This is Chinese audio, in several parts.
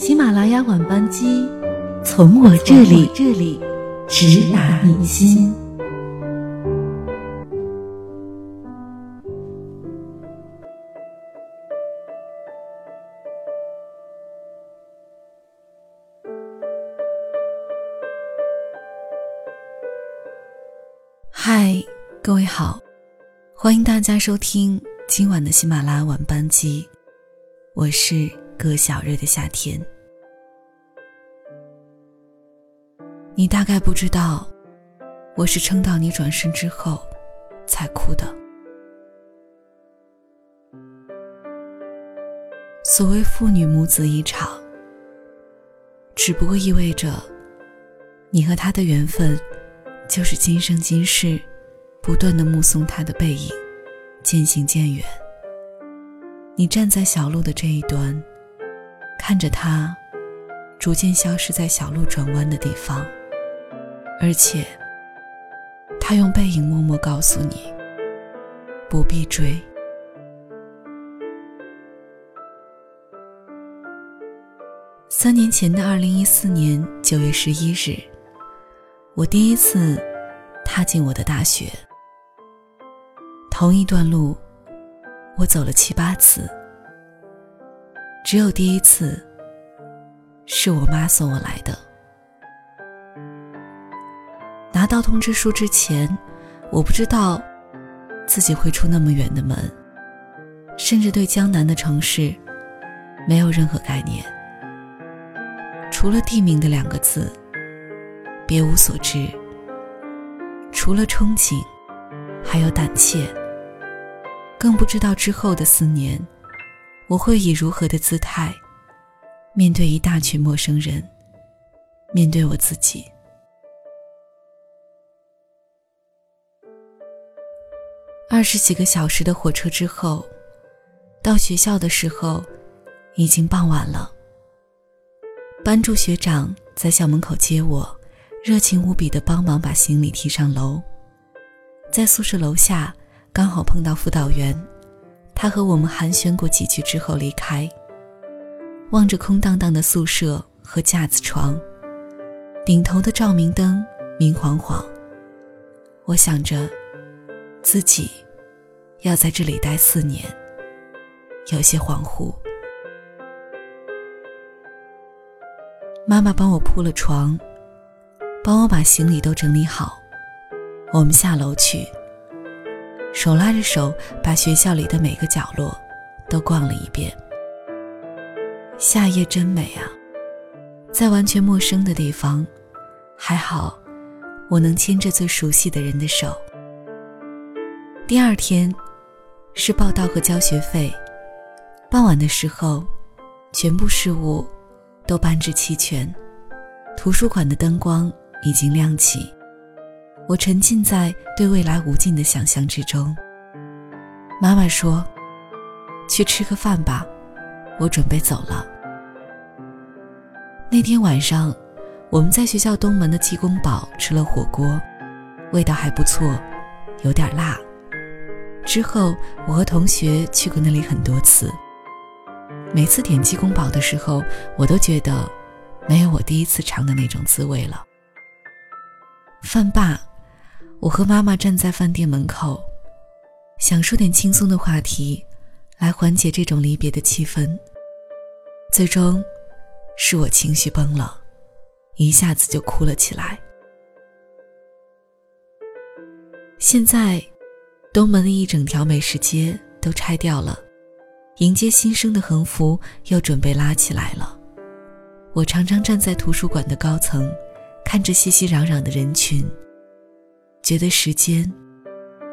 喜马拉雅晚班机，从我这里这里直达你心。嗨，各位好，欢迎大家收听今晚的喜马拉雅晚班机，我是葛小瑞的夏天。你大概不知道，我是撑到你转身之后才哭的。所谓父女母子一场，只不过意味着你和他的缘分，就是今生今世不断的目送他的背影渐行渐远。你站在小路的这一端，看着他逐渐消失在小路转弯的地方。而且，他用背影默默告诉你：不必追。三年前的二零一四年九月十一日，我第一次踏进我的大学。同一段路，我走了七八次，只有第一次是我妈送我来的。拿到通知书之前，我不知道自己会出那么远的门，甚至对江南的城市没有任何概念。除了地名的两个字，别无所知。除了憧憬，还有胆怯，更不知道之后的四年，我会以如何的姿态面对一大群陌生人，面对我自己。二十几个小时的火车之后，到学校的时候，已经傍晚了。班助学长在校门口接我，热情无比的帮忙把行李提上楼。在宿舍楼下，刚好碰到辅导员，他和我们寒暄过几句之后离开。望着空荡荡的宿舍和架子床，顶头的照明灯明晃晃，我想着自己。要在这里待四年，有些恍惚。妈妈帮我铺了床，帮我把行李都整理好。我们下楼去，手拉着手，把学校里的每个角落都逛了一遍。夏夜真美啊，在完全陌生的地方，还好我能牵着最熟悉的人的手。第二天。是报到和交学费。傍晚的时候，全部事物都搬至齐全，图书馆的灯光已经亮起。我沉浸在对未来无尽的想象之中。妈妈说：“去吃个饭吧，我准备走了。”那天晚上，我们在学校东门的鸡公堡吃了火锅，味道还不错，有点辣。之后，我和同学去过那里很多次。每次点鸡公堡的时候，我都觉得没有我第一次尝的那种滋味了。饭罢，我和妈妈站在饭店门口，想说点轻松的话题，来缓解这种离别的气氛。最终，是我情绪崩了，一下子就哭了起来。现在。东门的一整条美食街都拆掉了，迎接新生的横幅又准备拉起来了。我常常站在图书馆的高层，看着熙熙攘攘的人群，觉得时间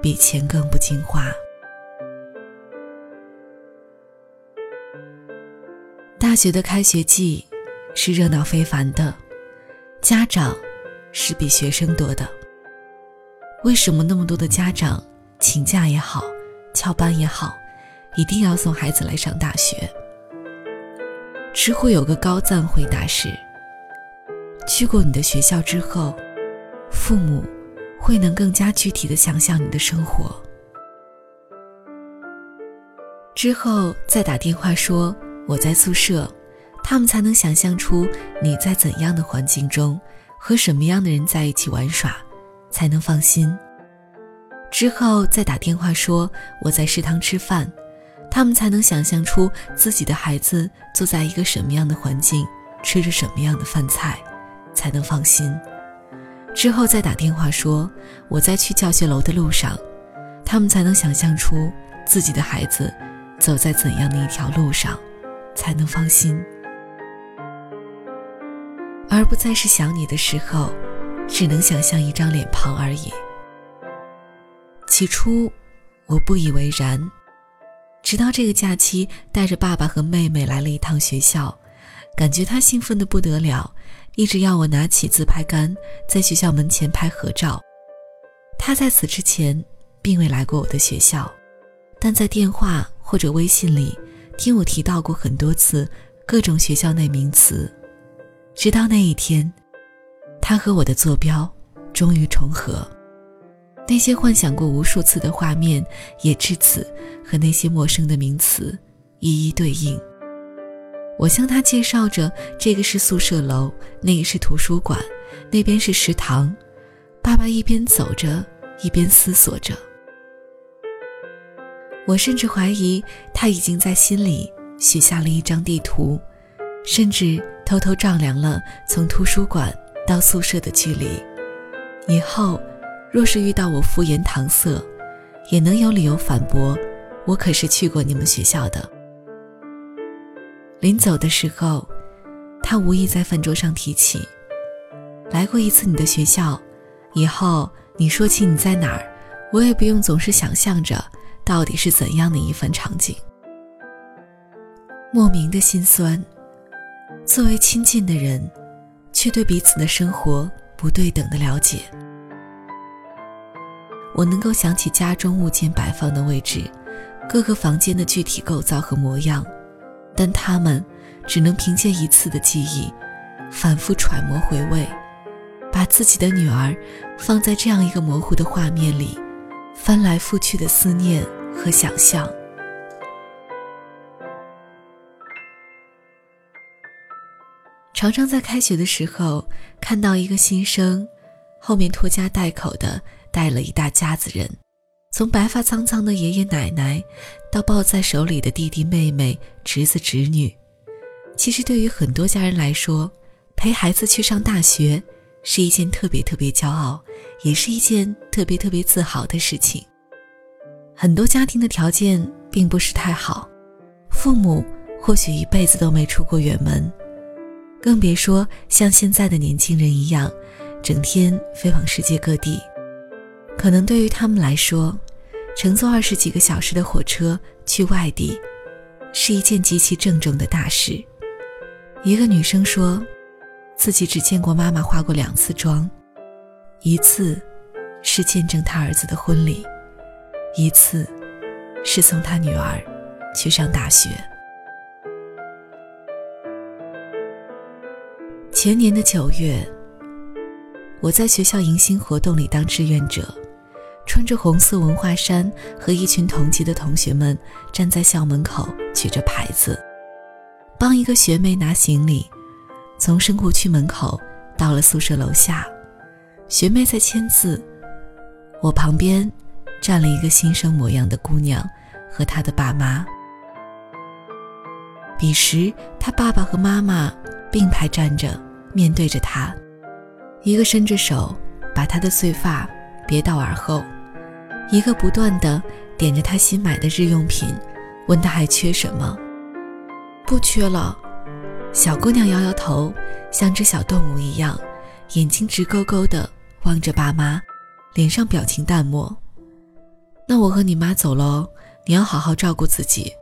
比钱更不经花。大学的开学季是热闹非凡的，家长是比学生多的。为什么那么多的家长？请假也好，翘班也好，一定要送孩子来上大学。知乎有个高赞回答是：去过你的学校之后，父母会能更加具体的想象你的生活。之后再打电话说我在宿舍，他们才能想象出你在怎样的环境中和什么样的人在一起玩耍，才能放心。之后再打电话说我在食堂吃饭，他们才能想象出自己的孩子坐在一个什么样的环境，吃着什么样的饭菜，才能放心。之后再打电话说我在去教学楼的路上，他们才能想象出自己的孩子走在怎样的一条路上，才能放心。而不再是想你的时候，只能想象一张脸庞而已。起初，我不以为然，直到这个假期带着爸爸和妹妹来了一趟学校，感觉他兴奋的不得了，一直要我拿起自拍杆在学校门前拍合照。他在此之前并未来过我的学校，但在电话或者微信里听我提到过很多次各种学校内名词。直到那一天，他和我的坐标终于重合，那些幻想过无数次的画面也至此和那些陌生的名词一一对应。我向他介绍着，这个是宿舍楼，那个是图书馆，那边是食堂。爸爸一边走着，一边思索着。我甚至怀疑他已经在心里许下了一张地图，甚至。偷偷丈量了从图书馆到宿舍的距离，以后若是遇到我敷衍搪塞，也能有理由反驳。我可是去过你们学校的。临走的时候，他无意在饭桌上提起，来过一次你的学校，以后你说起你在哪儿，我也不用总是想象着到底是怎样的一番场景。莫名的心酸。作为亲近的人，却对彼此的生活不对等的了解。我能够想起家中物件摆放的位置，各个房间的具体构造和模样，但他们只能凭借一次的记忆，反复揣摩回味，把自己的女儿放在这样一个模糊的画面里，翻来覆去的思念和想象。常常在开学的时候看到一个新生，后面拖家带口的带了一大家子人，从白发苍苍的爷爷奶奶，到抱在手里的弟弟妹妹、侄子侄女。其实对于很多家人来说，陪孩子去上大学是一件特别特别骄傲，也是一件特别特别自豪的事情。很多家庭的条件并不是太好，父母或许一辈子都没出过远门。更别说像现在的年轻人一样，整天飞往世界各地。可能对于他们来说，乘坐二十几个小时的火车去外地，是一件极其郑重的大事。一个女生说，自己只见过妈妈化过两次妆，一次是见证她儿子的婚礼，一次是送她女儿去上大学。前年的九月，我在学校迎新活动里当志愿者，穿着红色文化衫，和一群同级的同学们站在校门口举着牌子，帮一个学妹拿行李，从生活区门口到了宿舍楼下。学妹在签字，我旁边站了一个新生模样的姑娘和她的爸妈。彼时，她爸爸和妈妈并排站着。面对着他，一个伸着手把他的碎发别到耳后，一个不断的点着他新买的日用品，问他还缺什么。不缺了，小姑娘摇摇头，像只小动物一样，眼睛直勾勾的望着爸妈，脸上表情淡漠。那我和你妈走喽，你要好好照顾自己。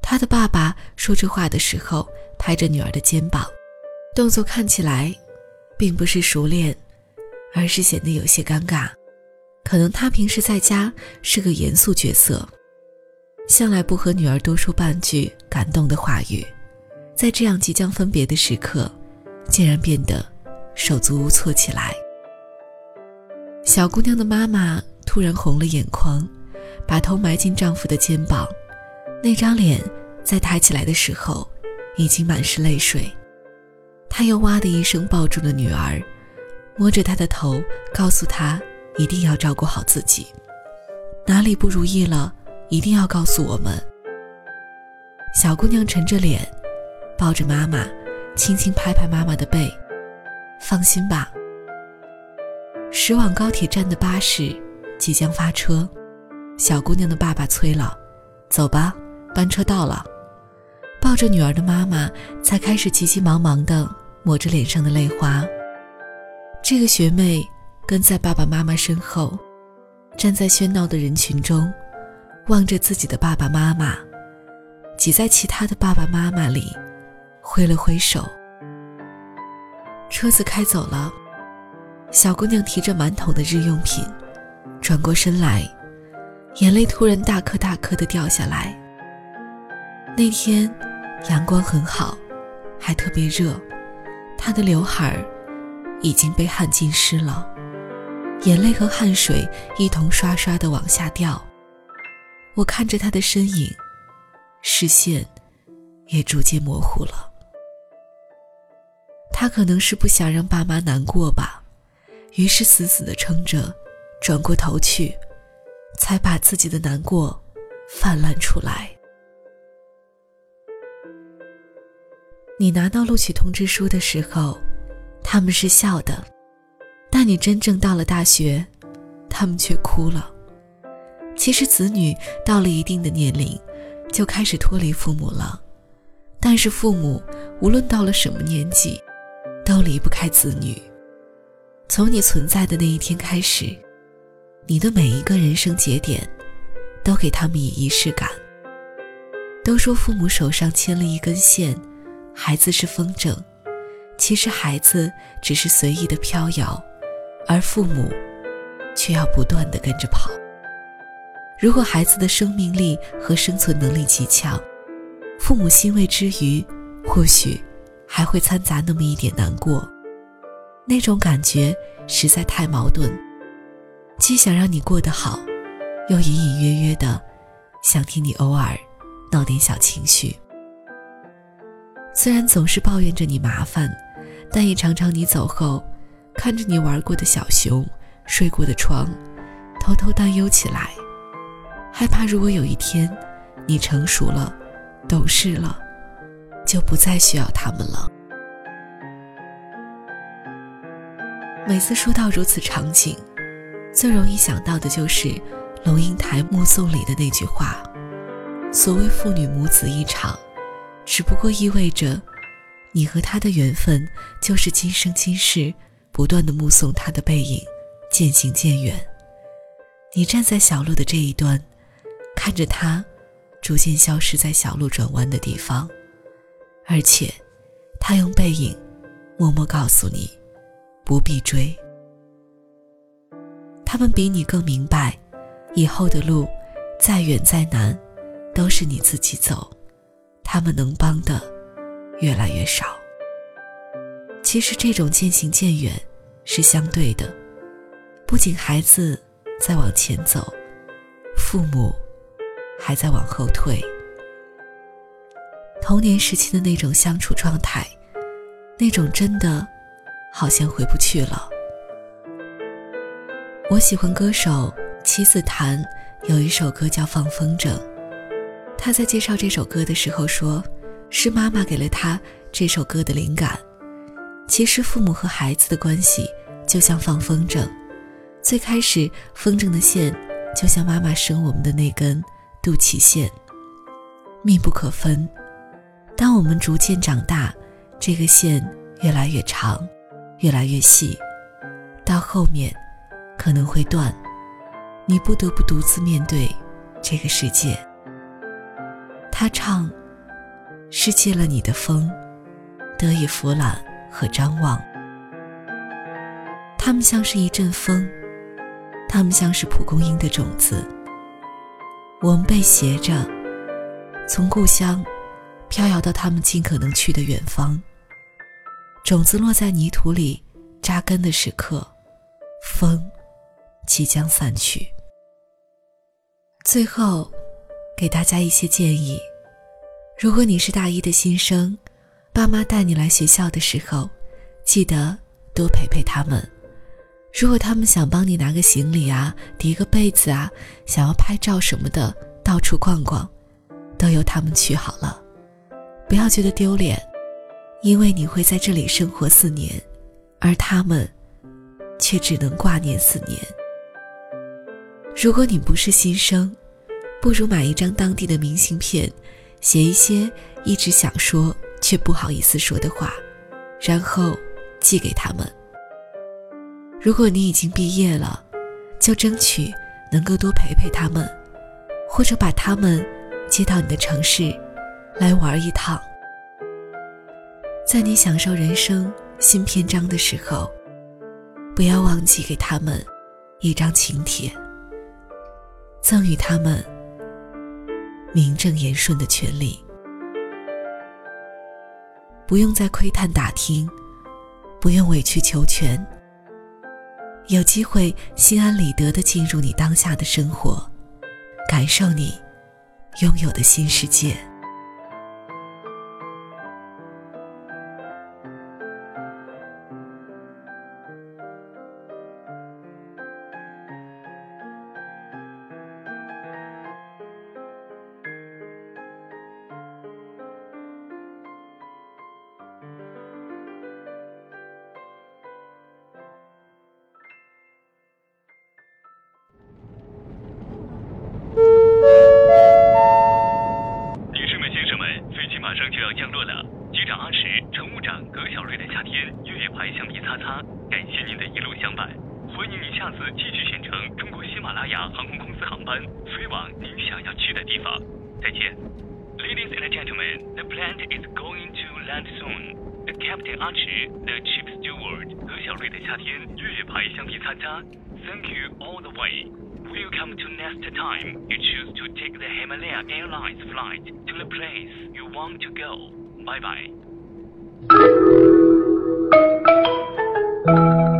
他的爸爸说这话的时候，拍着女儿的肩膀。动作看起来，并不是熟练，而是显得有些尴尬。可能他平时在家是个严肃角色，向来不和女儿多说半句感动的话语，在这样即将分别的时刻，竟然变得手足无措起来。小姑娘的妈妈突然红了眼眶，把头埋进丈夫的肩膀，那张脸在抬起来的时候，已经满是泪水。她又哇的一声抱住了女儿，摸着她的头，告诉她一定要照顾好自己，哪里不如意了，一定要告诉我们。小姑娘沉着脸，抱着妈妈，轻轻拍拍妈妈的背，放心吧。驶往高铁站的巴士即将发车，小姑娘的爸爸催了：“走吧，班车到了。”抱着女儿的妈妈才开始急急忙忙地抹着脸上的泪花。这个学妹跟在爸爸妈妈身后，站在喧闹的人群中，望着自己的爸爸妈妈，挤在其他的爸爸妈妈里，挥了挥手。车子开走了，小姑娘提着满桶的日用品，转过身来，眼泪突然大颗大颗的掉下来。那天。阳光很好，还特别热，她的刘海儿已经被汗浸湿了，眼泪和汗水一同刷刷的往下掉。我看着他的身影，视线也逐渐模糊了。他可能是不想让爸妈难过吧，于是死死的撑着，转过头去，才把自己的难过泛滥出来。你拿到录取通知书的时候，他们是笑的；但你真正到了大学，他们却哭了。其实，子女到了一定的年龄，就开始脱离父母了。但是，父母无论到了什么年纪，都离不开子女。从你存在的那一天开始，你的每一个人生节点，都给他们以仪式感。都说父母手上牵了一根线。孩子是风筝，其实孩子只是随意的飘摇，而父母却要不断的跟着跑。如果孩子的生命力和生存能力极强，父母欣慰之余，或许还会掺杂那么一点难过。那种感觉实在太矛盾，既想让你过得好，又隐隐约约的想听你偶尔闹点小情绪。虽然总是抱怨着你麻烦，但也常常你走后，看着你玩过的小熊、睡过的床，偷偷担忧起来，害怕如果有一天你成熟了、懂事了，就不再需要他们了。每次说到如此场景，最容易想到的就是龙应台目送里的那句话：“所谓父女母子一场。”只不过意味着，你和他的缘分就是今生今世不断的目送他的背影渐行渐远。你站在小路的这一端，看着他逐渐消失在小路转弯的地方，而且他用背影默默告诉你，不必追。他们比你更明白，以后的路再远再难，都是你自己走。他们能帮的越来越少。其实这种渐行渐远是相对的，不仅孩子在往前走，父母还在往后退。童年时期的那种相处状态，那种真的好像回不去了。我喜欢歌手七子檀，有一首歌叫《放风筝》。他在介绍这首歌的时候说：“是妈妈给了他这首歌的灵感。其实父母和孩子的关系就像放风筝，最开始风筝的线就像妈妈生我们的那根肚脐线，密不可分。当我们逐渐长大，这个线越来越长，越来越细，到后面可能会断，你不得不独自面对这个世界。”他唱：“失去了你的风，得以俯览和张望。他们像是一阵风，他们像是蒲公英的种子。我们被携着，从故乡飘摇到他们尽可能去的远方。种子落在泥土里扎根的时刻，风即将散去。最后。”给大家一些建议：如果你是大一的新生，爸妈带你来学校的时候，记得多陪陪他们。如果他们想帮你拿个行李啊，叠个被子啊，想要拍照什么的，到处逛逛，都由他们去好了。不要觉得丢脸，因为你会在这里生活四年，而他们却只能挂念四年。如果你不是新生，不如买一张当地的明信片，写一些一直想说却不好意思说的话，然后寄给他们。如果你已经毕业了，就争取能够多陪陪他们，或者把他们接到你的城市来玩一趟。在你享受人生新篇章的时候，不要忘记给他们一张请帖，赠予他们名正言顺的权利，不用再窥探打听，不用委曲求全。有机会心安理得的进入你当下的生活，感受你拥有的新世界。感谢您的一路相伴，欢迎您下次继续选乘中国喜马拉雅航空公司航班飞往您想要去的地方。再见。Ladies and gentlemen, the plane is going to land soon. The Captain Archie, the chief steward, 何小瑞的夏天月牌橡皮擦擦。Thank you all the way. Welcome to next time you choose to take the Himalaya Airlines flight to the place you want to go. Bye bye. Thank you.